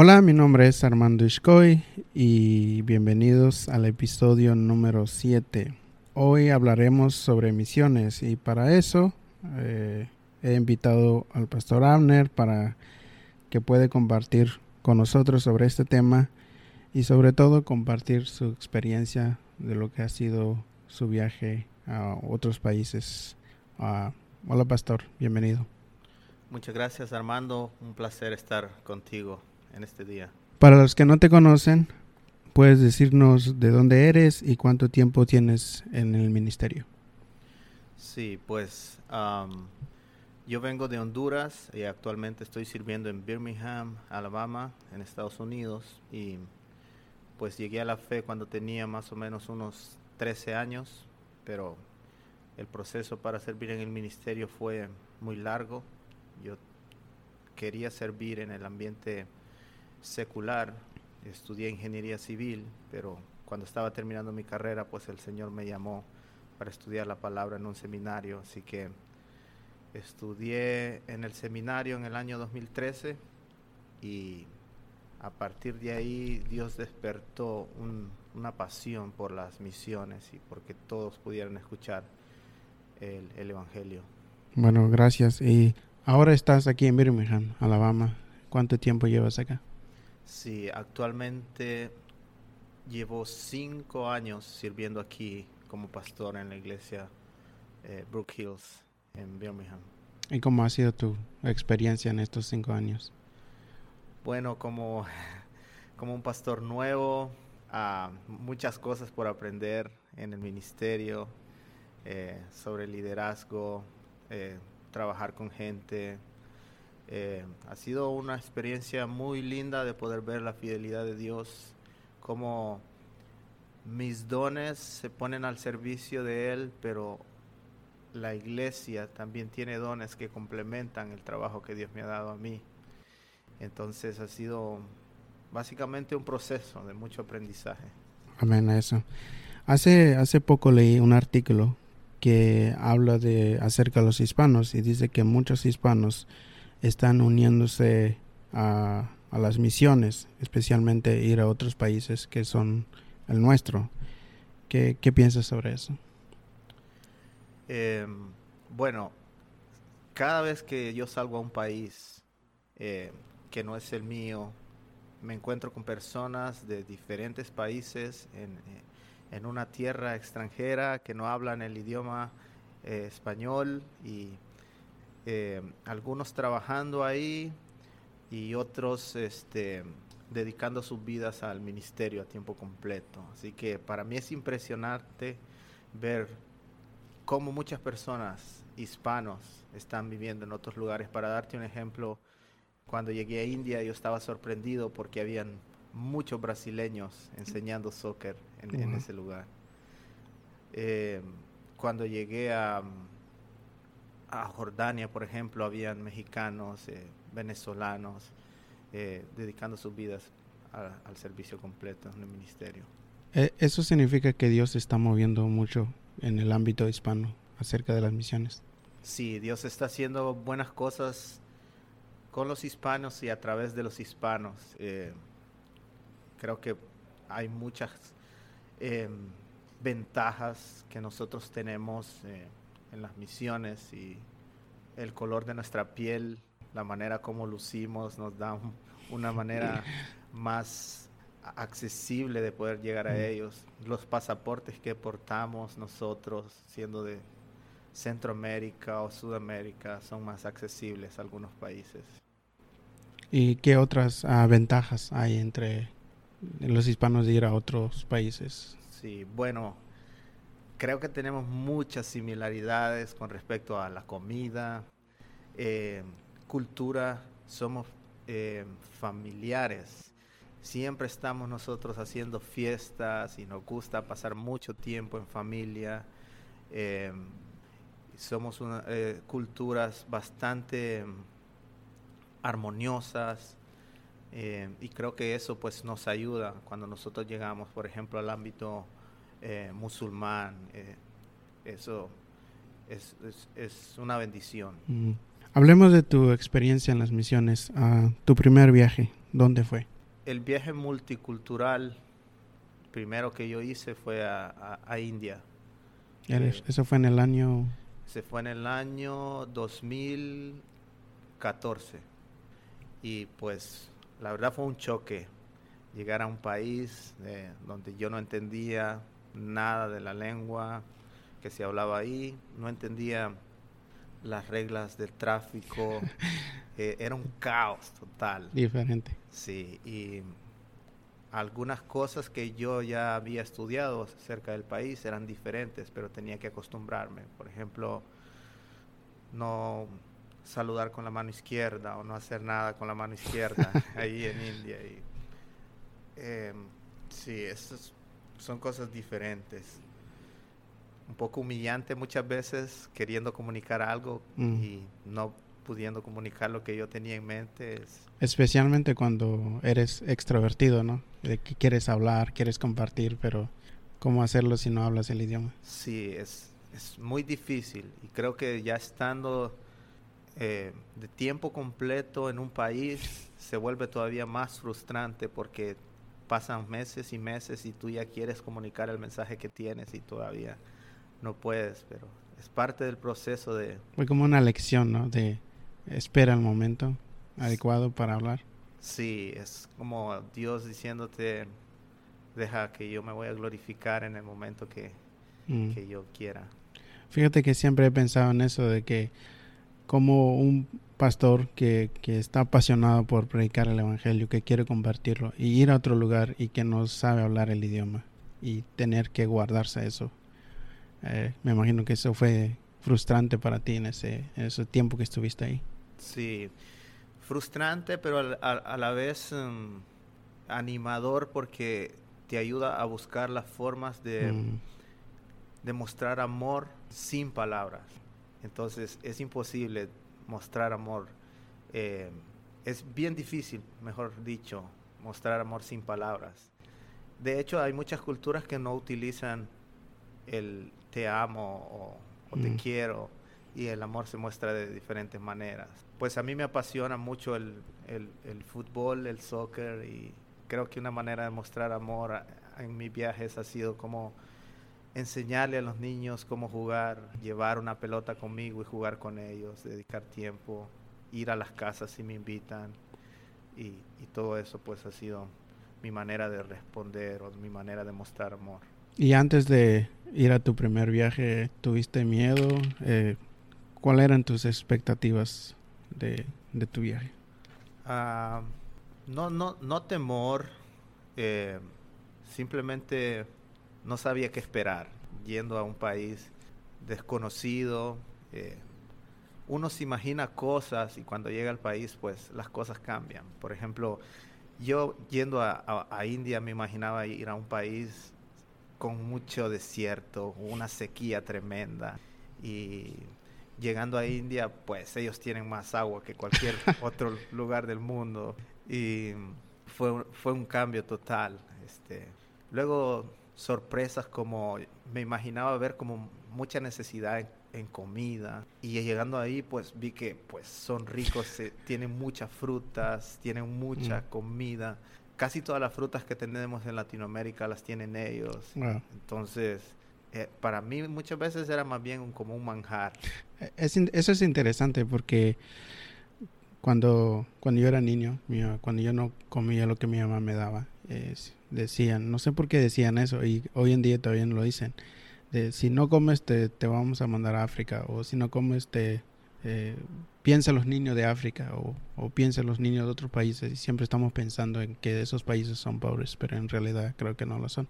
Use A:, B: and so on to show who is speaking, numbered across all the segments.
A: Hola, mi nombre es Armando Ishkoy y bienvenidos al episodio número 7. Hoy hablaremos sobre misiones y para eso eh, he invitado al pastor Abner para que pueda compartir con nosotros sobre este tema y sobre todo compartir su experiencia de lo que ha sido su viaje a otros países. Ah, hola pastor, bienvenido.
B: Muchas gracias Armando, un placer estar contigo en este día.
A: Para los que no te conocen, puedes decirnos de dónde eres y cuánto tiempo tienes en el ministerio.
B: Sí, pues yo vengo de Honduras y actualmente estoy sirviendo en Birmingham, Alabama, en Estados Unidos. Y pues llegué a la fe cuando tenía más o menos unos 13 años, pero el proceso para servir en el ministerio fue muy largo. Yo quería servir en el ambiente secular, estudié ingeniería civil, pero cuando estaba terminando mi carrera, pues el Señor me llamó para estudiar la palabra en un seminario, así que estudié en el seminario en el año 2013 y a partir de ahí Dios despertó una pasión por las misiones y porque todos pudieran escuchar el, el Evangelio.
A: Bueno, gracias. Y ahora estás aquí en Birmingham, Alabama. ¿Cuánto tiempo llevas acá?
B: Sí, actualmente llevo cinco años sirviendo aquí como pastor en la iglesia eh, Brook Hills en Birmingham.
A: ¿Y cómo ha sido tu experiencia en estos cinco años?
B: Bueno, como, como un pastor nuevo, uh, muchas cosas por aprender en el ministerio, eh, sobre liderazgo, eh, trabajar con gente, eh, ha sido una experiencia muy linda de poder ver la fidelidad de Dios, como mis dones se ponen al servicio de Él, pero la iglesia también tiene dones que complementan el trabajo que Dios me ha dado a mí. Entonces ha sido básicamente un proceso de mucho aprendizaje.
A: Amén a eso. Hace, hace poco leí un artículo que habla de acerca de los hispanos y dice que muchos hispanos están uniéndose a, las misiones, especialmente ir a otros países que son el nuestro. ¿Qué, piensas sobre eso?
B: Em, bueno, cada vez que yo salgo a un país eh, que no es el mío, me encuentro con personas de diferentes países en, en una tierra extranjera que no hablan el idioma eh, español y eh, algunos trabajando ahí y otros este, dedicando sus vidas al ministerio a tiempo completo. Así que para mí es impresionante ver cómo muchas personas hispanos están viviendo en otros lugares. Para darte un ejemplo, cuando llegué a India yo estaba sorprendido porque habían muchos brasileños enseñando soccer en, ese lugar. Eh, cuando llegué a, a Jordania, por ejemplo, habían mexicanos, eh, venezolanos, eh, dedicando sus vidas al servicio completo en el ministerio.
A: Eh, ¿Eso significa que Dios está moviendo mucho en el ámbito hispano acerca de las misiones?
B: Sí, Dios está haciendo buenas cosas con los hispanos y a través de los hispanos. creo que hay muchas ventajas que nosotros tenemos en las misiones y el color de nuestra piel, la manera como lucimos, nos da una manera más accesible de poder llegar a ellos. Los pasaportes que portamos nosotros, siendo de Centroamérica o Sudamérica, son más accesibles a algunos países.
A: ¿Y qué otras ah, ventajas hay entre los hispanos de ir a otros países?
B: Sí, bueno, creo que tenemos muchas similaridades con respecto a la comida, eh, cultura, somos eh, familiares. Siempre estamos nosotros haciendo fiestas y nos gusta pasar mucho tiempo en familia. Eh, somos culturas bastante armoniosas y creo que eso pues nos ayuda cuando nosotros llegamos, por ejemplo, al ámbito eh, musulmán. Eh, eso es, es, una bendición.
A: Hablemos de tu experiencia en las misiones. Ah, tu primer viaje, ¿Dónde fue?
B: El viaje multicultural primero que yo hice fue a, a, India.
A: Eh, ¿Eso fue en el año?
B: Se fue en el año 2014. Y pues la verdad fue un choque llegar a un país eh, donde yo no entendía nada de la lengua que se hablaba ahí, no entendía las reglas del tráfico, eh, era un caos total.
A: Diferente.
B: Sí, y algunas cosas que yo ya había estudiado acerca del país eran diferentes, pero tenía que acostumbrarme. Por ejemplo, no saludar con la mano izquierda o no hacer nada con la mano izquierda ahí en India. Y, eh, sí, esas son cosas diferentes. Un poco humillante muchas veces queriendo comunicar algo mm. y no pudiendo comunicar lo que yo tenía en mente.
A: Especialmente cuando eres extrovertido, ¿no? De que quieres hablar, quieres compartir, pero ¿cómo hacerlo si no hablas el idioma?
B: Sí, es, es muy difícil y creo que ya estando eh, de tiempo completo en un país se vuelve todavía más frustrante porque pasan meses y meses y tú ya quieres comunicar el mensaje que tienes y todavía no puedes, pero es parte del proceso de...
A: Fue como una lección, ¿no? De espera el momento adecuado para hablar.
B: Sí, es como Dios diciéndote, deja que yo me voy a glorificar en el momento que, mm. que yo quiera.
A: Fíjate que siempre he pensado en eso de que como un pastor que, que, está apasionado por predicar el Evangelio, que quiere compartirlo, y ir a otro lugar y que no sabe hablar el idioma y tener que guardarse eso. Eh, me imagino que eso fue frustrante para ti en ese, en ese tiempo que estuviste ahí.
B: Sí, frustrante, pero a, la vez um, animador porque te ayuda a buscar las formas de, mm. de mostrar amor sin palabras. Entonces es imposible mostrar amor. Eh, es bien difícil, mejor dicho, mostrar amor sin palabras. De hecho, hay muchas culturas que no utilizan el te amo o, te mm. quiero y el amor se muestra de diferentes maneras. Pues a mí me apasiona mucho el, el, fútbol, el soccer y creo que una manera de mostrar amor en mis viajes ha sido como enseñarle a los niños cómo jugar, llevar una pelota conmigo y jugar con ellos, dedicar tiempo, ir a las casas si me invitan y, todo eso pues ha sido mi manera de responder o mi manera de mostrar amor.
A: Y antes de ir a tu primer viaje, ¿tuviste miedo? Eh, ¿Cuáles eran tus expectativas de, tu viaje?
B: Ah, no, no, no temor, eh, simplemente no sabía qué esperar yendo a un país desconocido. Eh, uno se imagina cosas y cuando llega al país, pues las cosas cambian. Por ejemplo, yo yendo a, India me imaginaba ir a un país con mucho desierto, una sequía tremenda. Y llegando a India, pues ellos tienen más agua que cualquier otro lugar del mundo. Y fue, fue un cambio total. Este, luego sorpresas como me imaginaba ver como mucha necesidad en, comida y llegando ahí pues vi que pues son ricos, tienen muchas frutas, tienen mucha mm. comida. Casi todas las frutas que tenemos en Latinoamérica las tienen ellos. Entonces, eh, para mí muchas veces era más bien como un manjar.
A: E, eso es interesante porque cuando, cuando yo era niño, cuando yo no comía lo que mi mamá me daba, decían, no sé por qué decían eso y hoy en día todavía lo dicen, de si no comes te, te vamos a mandar a África o si no comes te eh, piensa los niños de África o, o piensa los niños de otros países y siempre estamos pensando en que esos países son pobres, pero en realidad creo que no lo son.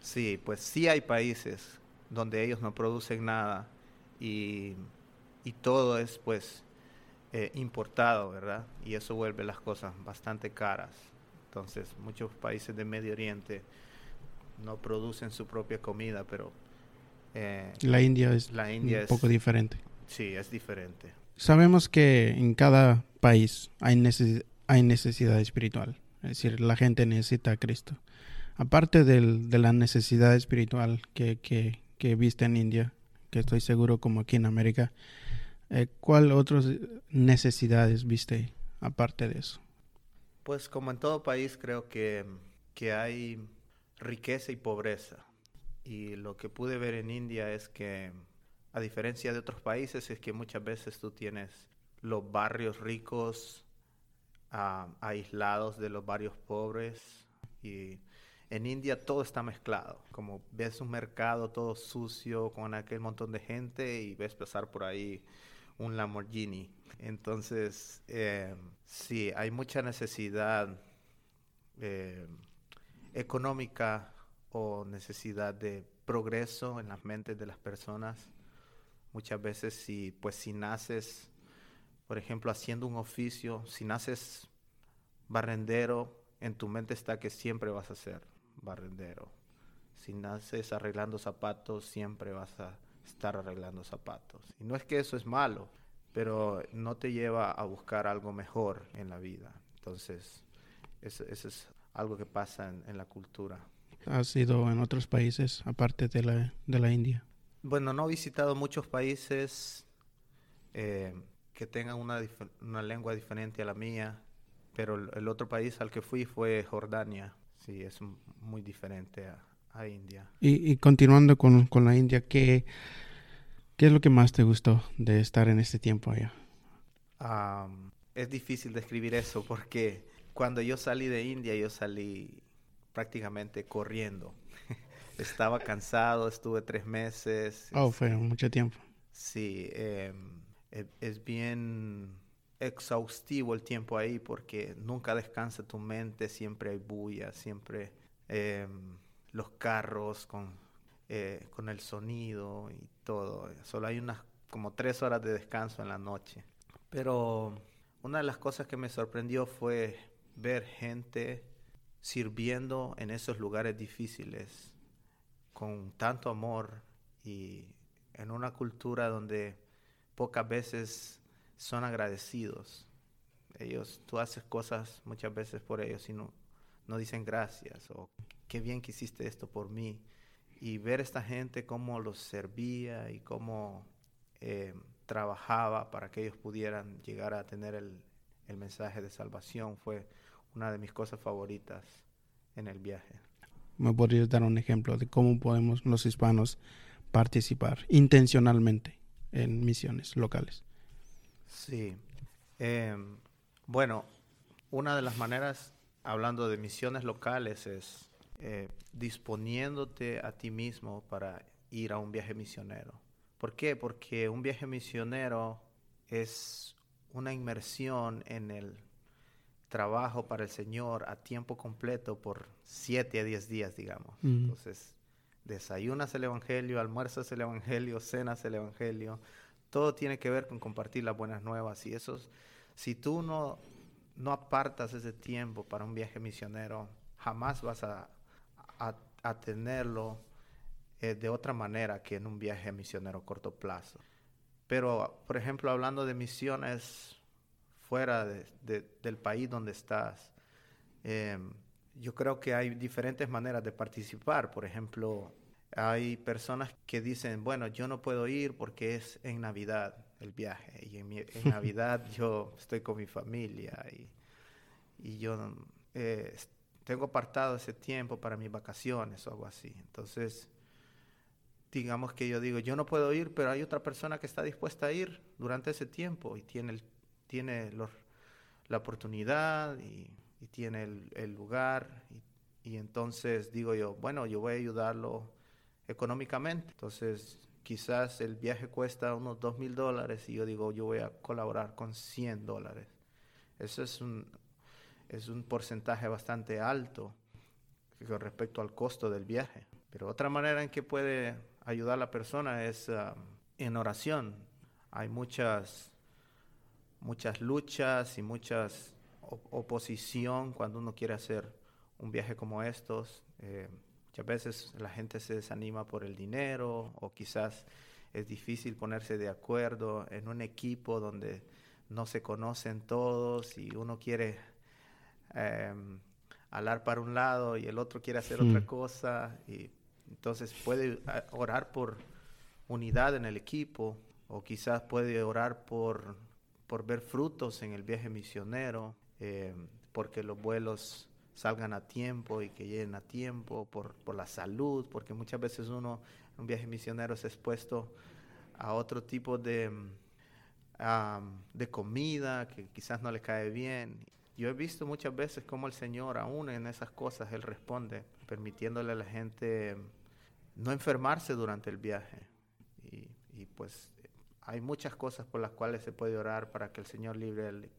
B: Sí, pues sí hay países donde ellos no producen nada y, y todo es pues eh, importado, ¿verdad? Y eso vuelve las cosas bastante caras. Entonces, muchos países de Medio Oriente no producen su propia comida, pero...
A: Eh, la India es la India un poco diferente.
B: Sí, es diferente.
A: Sabemos que en cada país hay, hay necesidad espiritual, es decir, la gente necesita a Cristo. Aparte del, de la necesidad espiritual que, que, que viste en India, que estoy seguro como aquí en América, eh, ¿cuál otras necesidades viste aparte de eso?
B: Pues como en todo país creo que, que hay riqueza y pobreza. Y lo que pude ver en India es que, a diferencia de otros países, es que muchas veces tú tienes los barrios ricos aislados de los barrios pobres. Y en India todo está mezclado. Como ves un mercado todo sucio con aquel montón de gente y ves pasar por ahí un Lamborghini. Entonces, eh, sí, hay mucha necesidad eh, económica o necesidad de progreso en las mentes de las personas. Muchas veces si pues si naces, por ejemplo, haciendo un oficio, si naces barrendero, en tu mente está que siempre vas a ser barrendero. Si naces arreglando zapatos, siempre vas a estar arreglando zapatos. Y no es que eso es malo, pero no te lleva a buscar algo mejor en la vida. Entonces, eso, es algo que pasa en la cultura.
A: ¿Has ido en otros países aparte de la, de la India?
B: Bueno, no he visitado muchos países eh, que tengan una, una, lengua diferente a la mía, pero el, otro país al que fui fue Jordania. Sí, es muy diferente a, a India.
A: Y, y continuando con, con, la India, ¿qué, ¿qué es lo que más te gustó de estar en este tiempo allá?
B: es difícil describir eso porque cuando yo salí de India, yo salí prácticamente corriendo. Estaba cansado, estuve tres meses.
A: Oh, fue mucho tiempo.
B: Sí, em, e, es bien exhaustivo el tiempo ahí porque nunca descansa tu mente, siempre hay bulla, siempre em, los carros con, eh, con el sonido y todo. Solo hay unas como tres horas de descanso en la noche. Pero una de las cosas que me sorprendió fue ver gente sirviendo en esos lugares difíciles con tanto amor y en una cultura donde pocas veces son agradecidos. Ellos, tú haces cosas muchas veces por ellos y no dicen gracias o qué bien que hiciste esto por mí. Y ver esta gente cómo los servía y cómo eh, trabajaba para que ellos pudieran llegar a tener el, el mensaje de salvación fue una de mis cosas favoritas en el viaje.
A: ¿Me podrías dar un ejemplo de cómo podemos los hispanos participar intencionalmente en misiones locales?
B: Sí. Em, bueno, una de las maneras, hablando de misiones locales, es eh, disponiéndote a ti mismo para ir a un viaje misionero. ¿Por qué? Porque un viaje misionero es una inmersión en el trabajo para el Señor a tiempo completo por siete a diez días, digamos. Entonces, desayunas el Evangelio, almuerzas el Evangelio, cenas el Evangelio. Todo tiene que ver con compartir las buenas nuevas. Y eso, si tú no, no apartas ese tiempo para un viaje misionero, jamás vas a, a, tenerlo eh, de otra manera que en un viaje misionero corto plazo. Pero, por ejemplo, hablando de misiones fuera del país donde estás. Em, yo creo que hay diferentes maneras de participar. Por ejemplo, hay personas que dicen, bueno, yo no puedo ir porque es en Navidad el viaje y en, Navidad yo estoy con mi familia y, y yo eh, tengo apartado ese tiempo para mis vacaciones o algo así. Entonces, digamos que yo digo, yo no puedo ir, pero hay otra persona que está dispuesta a ir durante ese tiempo y tiene el tiene la oportunidad y, tiene el, lugar. Y, entonces digo yo, bueno, yo voy a ayudarlo económicamente. Entonces quizás el viaje cuesta unos dos mil dólares y yo digo, yo voy a colaborar con 100 dólares. Eso es un, es un porcentaje bastante alto con respecto al costo del viaje. Pero otra manera en que puede ayudar a la persona es ah, en oración. Hay muchas muchas luchas y muchas oposición cuando uno quiere hacer un viaje como estos. Eh, muchas veces la gente se desanima por el dinero o quizás es difícil ponerse de acuerdo en un equipo donde no se conocen todos y uno quiere eh, hablar para un lado y el otro quiere hacer otra hmm. cosa y entonces puede eh, orar por unidad en el equipo o quizás puede orar por por ver frutos en el viaje misionero. Eh, porque los vuelos salgan a tiempo y que lleguen a tiempo, por, por la salud, porque muchas veces uno en un viaje misionero es expuesto a otro tipo de, de comida que quizás no le cae bien. Yo he visto muchas veces cómo el Señor, aún en esas cosas, Él responde, permitiéndole a la gente no enfermarse durante el viaje. Y, y pues hay muchas cosas por las cuales se puede orar para que el Señor libre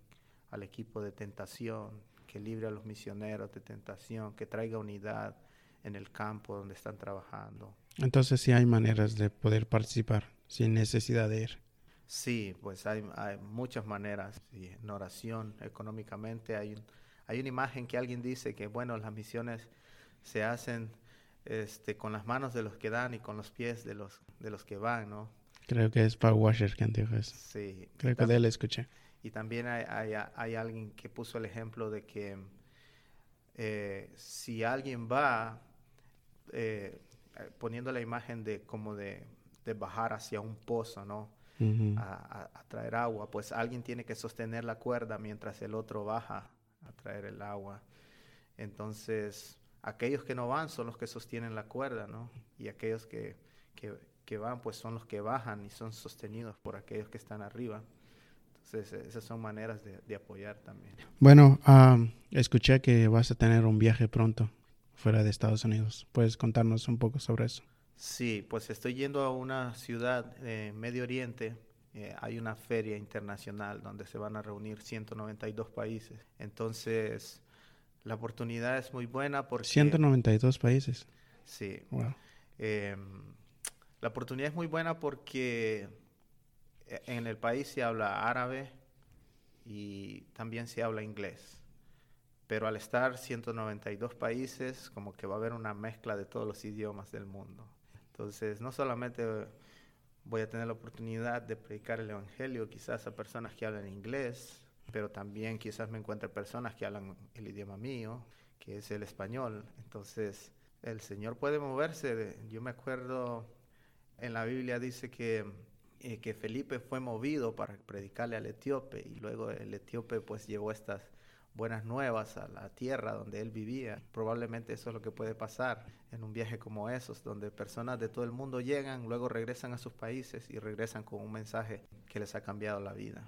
B: al equipo de tentación, que libre a los misioneros de tentación, que traiga unidad en el campo donde están trabajando.
A: Entonces sí hay maneras de poder participar sin necesidad de ir.
B: Sí, pues hay, hay muchas maneras. Sí, en oración, económicamente, hay, hay una imagen que alguien dice que, bueno, las misiones se hacen este, con las manos de los que dan y con los pies de los, de los que van, ¿no?
A: Creo que es Paul Washer quien dijo eso.
B: Sí.
A: Creo que de él escuché.
B: Y también hay, hay, hay, alguien que puso el ejemplo de que eh, si alguien va eh, poniendo la imagen de como de, de, bajar hacia un pozo, ¿no?
A: Uh -huh.
B: a, a, traer agua, pues alguien tiene que sostener la cuerda mientras el otro baja a traer el agua. Entonces, aquellos que no van son los que sostienen la cuerda, ¿no? Y aquellos que, que, que van, pues son los que bajan y son sostenidos por aquellos que están arriba. Esas son maneras de, de apoyar también.
A: Bueno, um, escuché que vas a tener un viaje pronto fuera de Estados Unidos. ¿Puedes contarnos un poco sobre eso?
B: Sí, pues estoy yendo a una ciudad de Medio Oriente. Eh, hay una feria internacional donde se van a reunir 192 países. Entonces, la oportunidad es muy buena porque...
A: 192 países.
B: Sí.
A: Wow.
B: Eh, la oportunidad es muy buena porque en el país se habla árabe y también se habla inglés. Pero al estar 192 países, como que va a haber una mezcla de todos los idiomas del mundo. Entonces, no solamente voy a tener la oportunidad de predicar el Evangelio quizás a personas que hablan inglés, pero también quizás me encuentre personas que hablan el idioma mío, que es el español. Entonces, el Señor puede moverse. Yo me acuerdo, en la Biblia dice que eh, que Felipe fue movido para predicarle al etíope y luego el etíope pues llevó estas buenas nuevas a la tierra donde él vivía. Probablemente eso es lo que puede pasar en un viaje como esos, donde personas de todo el mundo llegan, luego regresan a sus países y regresan con un mensaje que les ha cambiado la vida.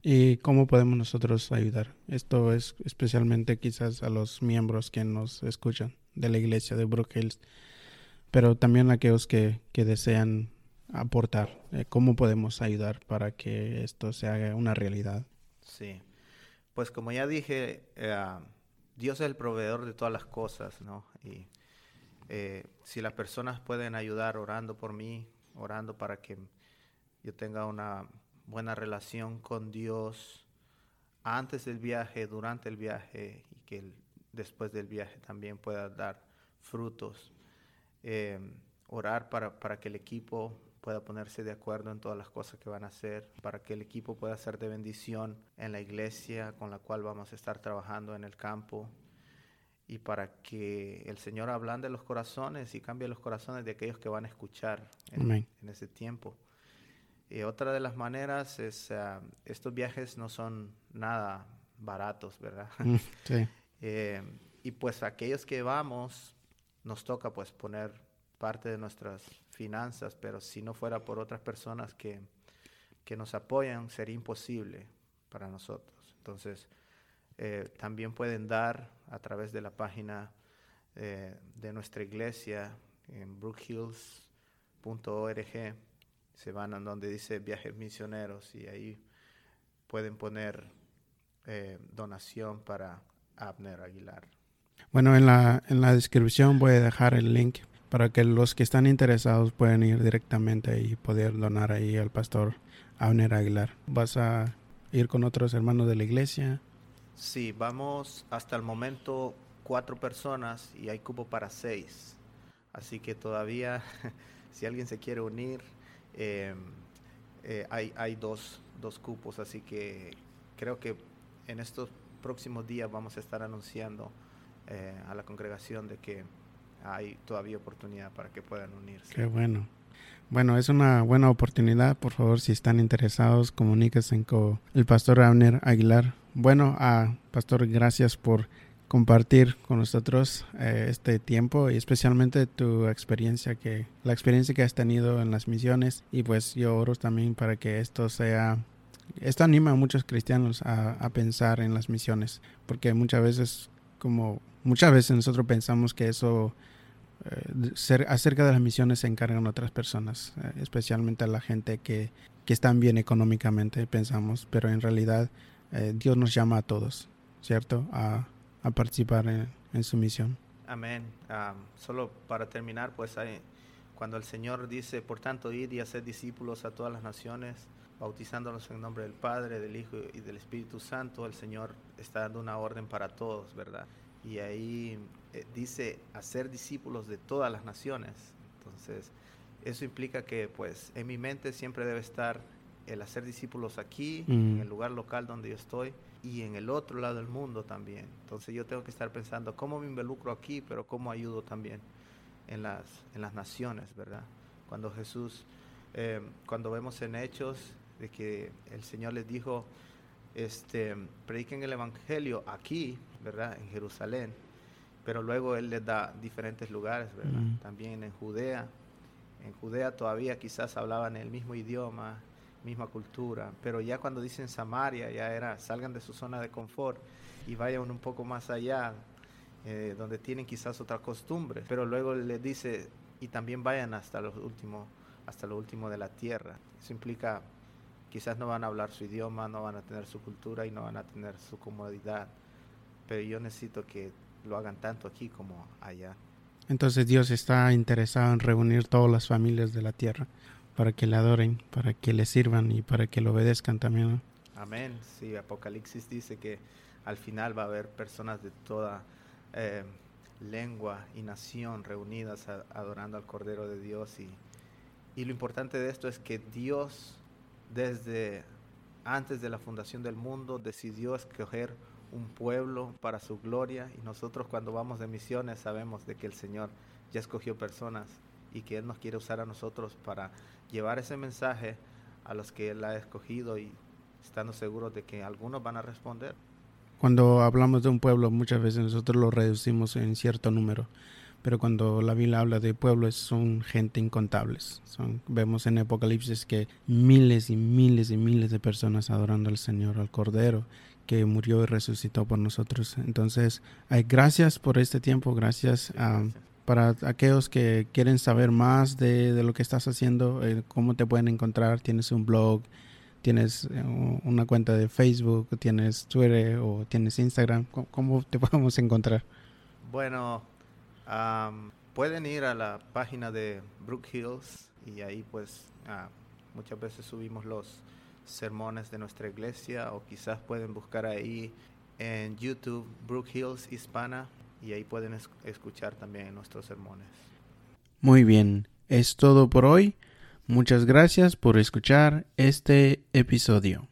A: ¿Y cómo podemos nosotros ayudar? Esto es especialmente quizás a los miembros que nos escuchan de la iglesia de Brook pero también a aquellos que, que desean aportar? Eh, ¿Cómo podemos ayudar para que esto se haga una realidad?
B: Sí, pues como ya dije, eh, Dios es el proveedor de todas las cosas, ¿no? Y eh, si las personas pueden ayudar orando por mí, orando para que yo tenga una buena relación con Dios antes del viaje, durante el viaje y que después del viaje también pueda dar frutos. Eh, orar para, para que el equipo pueda ponerse de acuerdo en todas las cosas que van a hacer, para que el equipo pueda ser de bendición en la iglesia con la cual vamos a estar trabajando en el campo y para que el Señor ablande los corazones y cambie los corazones de aquellos que van a escuchar en, en ese tiempo. Y otra de las maneras es, uh, estos viajes no son nada baratos, ¿verdad?
A: Mm, sí.
B: eh, y pues aquellos que vamos, nos toca pues poner parte de nuestras finanzas, pero si no fuera por otras personas que, que nos apoyan, sería imposible para nosotros. Entonces, eh, también pueden dar a través de la página eh, de nuestra iglesia en brookhills.org. Se van a donde dice viajes misioneros y ahí pueden poner eh, donación para Abner Aguilar.
A: Bueno, en la, en la descripción voy a dejar el link para que los que están interesados puedan ir directamente y poder donar ahí al pastor Abner Aguilar. ¿Vas a ir con otros hermanos de la iglesia?
B: Sí, vamos hasta el momento cuatro personas y hay cupo para seis. Así que todavía, si alguien se quiere unir, eh, eh, hay, hay dos, dos cupos. Así que creo que en estos próximos días vamos a estar anunciando eh, a la congregación de que hay todavía oportunidad para que puedan unirse.
A: Qué bueno. Bueno, es una buena oportunidad. Por favor, si están interesados, comuníquense con el pastor Abner Aguilar Bueno, uh, Pastor, gracias por compartir con nosotros eh, este tiempo y especialmente tu experiencia que la experiencia que has tenido en las misiones y pues yo oro también para que esto sea esto anima a muchos cristianos a, pensar en las misiones porque muchas veces como muchas veces nosotros pensamos que eso eh, acerca de las misiones se encargan otras personas eh, especialmente a la gente que, que están bien económicamente pensamos pero en realidad Dios nos llama a todos cierto a a participar en, su misión.
B: Amén. solo para terminar, pues cuando el Señor dice, por tanto, ir y hacer discípulos a todas las naciones, bautizándolos en nombre del Padre, del Hijo y del Espíritu Santo, el Señor está dando una orden para todos, ¿verdad? Y ahí eh, dice hacer discípulos de todas las naciones. Entonces, eso implica que, pues, en mi mente siempre debe estar el hacer discípulos aquí, en mm. el lugar local donde yo estoy, y en el otro lado del mundo también. Entonces yo tengo que estar pensando cómo me involucro aquí, pero cómo ayudo también en las, en las naciones, ¿verdad? Cuando Jesús, eh, cuando vemos en Hechos de que el Señor les dijo, este, prediquen el Evangelio aquí, ¿verdad? En Jerusalén, pero luego Él les da diferentes lugares, ¿verdad? Mm. También en Judea. En Judea todavía quizás hablaban el mismo idioma, misma cultura, pero ya cuando dicen Samaria, ya era, salgan de su zona de confort y vayan un poco más allá, eh, donde tienen quizás otra costumbre, pero luego le dice, y también vayan hasta hasta lo último de la tierra. Eso implica, quizás no van a hablar su idioma, no van a tener su cultura y no van a tener su comodidad, pero yo necesito que lo hagan tanto aquí como allá.
A: Entonces Dios está interesado en reunir todas las familias de la tierra para que le adoren, para que le sirvan y para que le obedezcan también.
B: Amén. Sí, Apocalipsis dice que al final va a haber personas de toda eh, lengua y nación reunidas adorando al Cordero de Dios. Y, y lo importante de esto es que Dios, desde antes de la fundación del mundo, decidió escoger un pueblo para su gloria. Y nosotros cuando vamos de misiones sabemos de que el Señor ya escogió personas y que Él nos quiere usar a nosotros para llevar ese mensaje a los que Él ha escogido y estando seguros de que algunos van a responder.
A: Cuando hablamos de un pueblo, muchas veces nosotros lo reducimos en cierto número, pero cuando la Biblia habla de pueblos son gente incontables. Son, vemos en Apocalipsis que miles y miles y miles de personas adorando al Señor, al Cordero, que murió y resucitó por nosotros. Entonces, gracias por este tiempo, gracias a para aquellos que quieren saber más de, lo que estás haciendo, eh, cómo te pueden encontrar, tienes un blog, tienes eh, una cuenta de Facebook, tienes Twitter o tienes Instagram, ¿cómo, te podemos encontrar?
B: Bueno, pueden ir a la página de Brook Hills y ahí pues ah, muchas veces subimos los sermones de nuestra iglesia o quizás pueden buscar ahí en YouTube Brook Hills Hispana y ahí pueden escuchar también nuestros sermones.
A: Muy bien, es todo por hoy. Muchas gracias por escuchar este episodio.